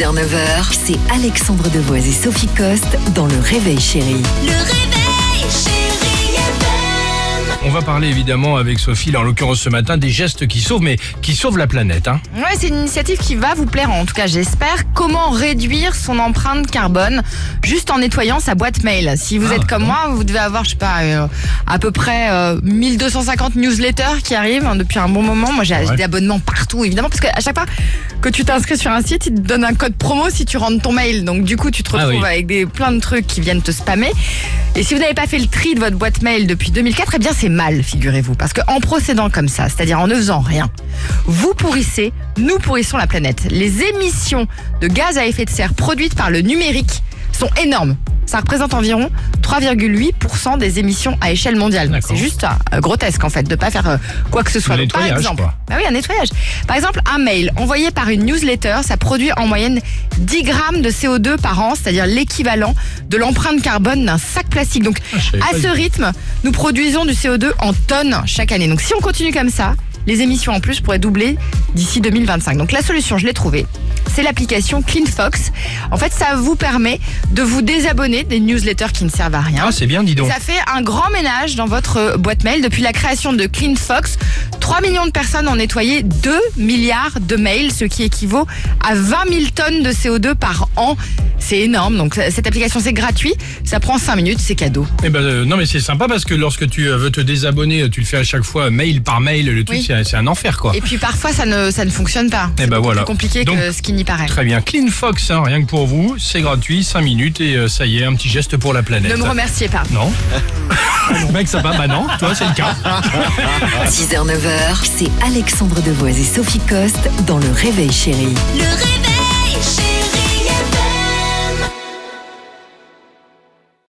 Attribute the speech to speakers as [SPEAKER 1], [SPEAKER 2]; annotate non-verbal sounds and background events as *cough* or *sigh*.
[SPEAKER 1] 6h-9h, c'est Alexandre Devoise et Sophie Coste dans Le Réveil Chéri.
[SPEAKER 2] Le réveil.
[SPEAKER 3] On va parler évidemment avec Sophie, là, en l'occurrence ce matin, des gestes qui sauvent, mais qui sauvent la planète. Hein.
[SPEAKER 4] Ouais, c'est une initiative qui va vous plaire, en tout cas j'espère. Comment réduire son empreinte carbone juste en nettoyant sa boîte mail? Si vous
[SPEAKER 3] Ah,
[SPEAKER 4] êtes comme moi, vous devez avoir, je sais pas, euh, à peu près euh, 1250 newsletters qui arrivent hein, depuis un bon moment. Moi j'ai
[SPEAKER 3] Ouais.
[SPEAKER 4] des abonnements partout, évidemment, parce qu'à chaque fois que tu t'inscris sur un site, ils te donnent un code promo si tu rentres ton mail. Donc du coup, tu te
[SPEAKER 3] Ah
[SPEAKER 4] retrouves
[SPEAKER 3] oui.
[SPEAKER 4] avec des, plein de trucs qui viennent te spammer. Et si vous n'avez pas fait le tri de votre boîte mail depuis 2004, eh bien c'est mal, figurez-vous. Parce qu'en procédant comme ça, c'est-à-dire en ne faisant rien, vous pourrissez, nous pourrissons la planète. Les émissions de gaz à effet de serre produites par le numérique sont énormes. Ça représente environ 3,8% des émissions à échelle mondiale. C'est juste euh, grotesque en fait de pas faire euh, quoi que ce soit. Donc, par exemple, bah oui, un nettoyage. Par exemple, un mail envoyé par une newsletter, ça produit en moyenne 10 grammes de CO2 par an, c'est-à-dire l'équivalent de l'empreinte carbone d'un sac plastique. Donc,
[SPEAKER 3] Ah,
[SPEAKER 4] à ce rythme, nous produisons du CO2 en tonnes chaque année. Donc, si on continue comme ça, les émissions en plus pourraient doubler d'ici 2025. Donc, la solution, je l'ai trouvée. C'est l'application CleanFox. En fait, ça vous permet de vous désabonner des newsletters qui ne servent à rien.
[SPEAKER 3] Ah, c'est bien, dis donc.
[SPEAKER 4] Ça fait un grand ménage dans votre boîte mail. Depuis la création de CleanFox, 3 millions de personnes ont nettoyé 2 milliards de mails, ce qui équivaut à 20 000 tonnes de CO2 par an. C'est énorme. Donc euh, cette application, c'est gratuit. Ça prend 5 minutes, c'est cadeau.
[SPEAKER 3] Eh ben, euh, non, mais c'est sympa parce que lorsque tu euh, veux te désabonner, tu le fais à chaque fois, euh, mail par mail, le truc,
[SPEAKER 4] Oui.
[SPEAKER 3] c'est c'est un enfer, quoi.
[SPEAKER 4] Et puis parfois, ça ne, ça ne fonctionne pas.
[SPEAKER 3] Eh
[SPEAKER 4] C'est
[SPEAKER 3] ben voilà.
[SPEAKER 4] plus compliqué
[SPEAKER 3] Donc,
[SPEAKER 4] que ce qui n'y paraît.
[SPEAKER 3] Très bien. Clean Fox, hein, rien que pour vous, c'est gratuit, 5 minutes et euh, ça y est, un petit geste pour la planète.
[SPEAKER 4] Ne me remerciez pas.
[SPEAKER 3] Non *laughs* *laughs* Mec, ça va Bah non, toi c'est le cas. *laughs*
[SPEAKER 1] 6h-9h, c'est Alexandre Devoise et Sophie Coste dans Le Réveil Chéri.
[SPEAKER 2] Le réveil.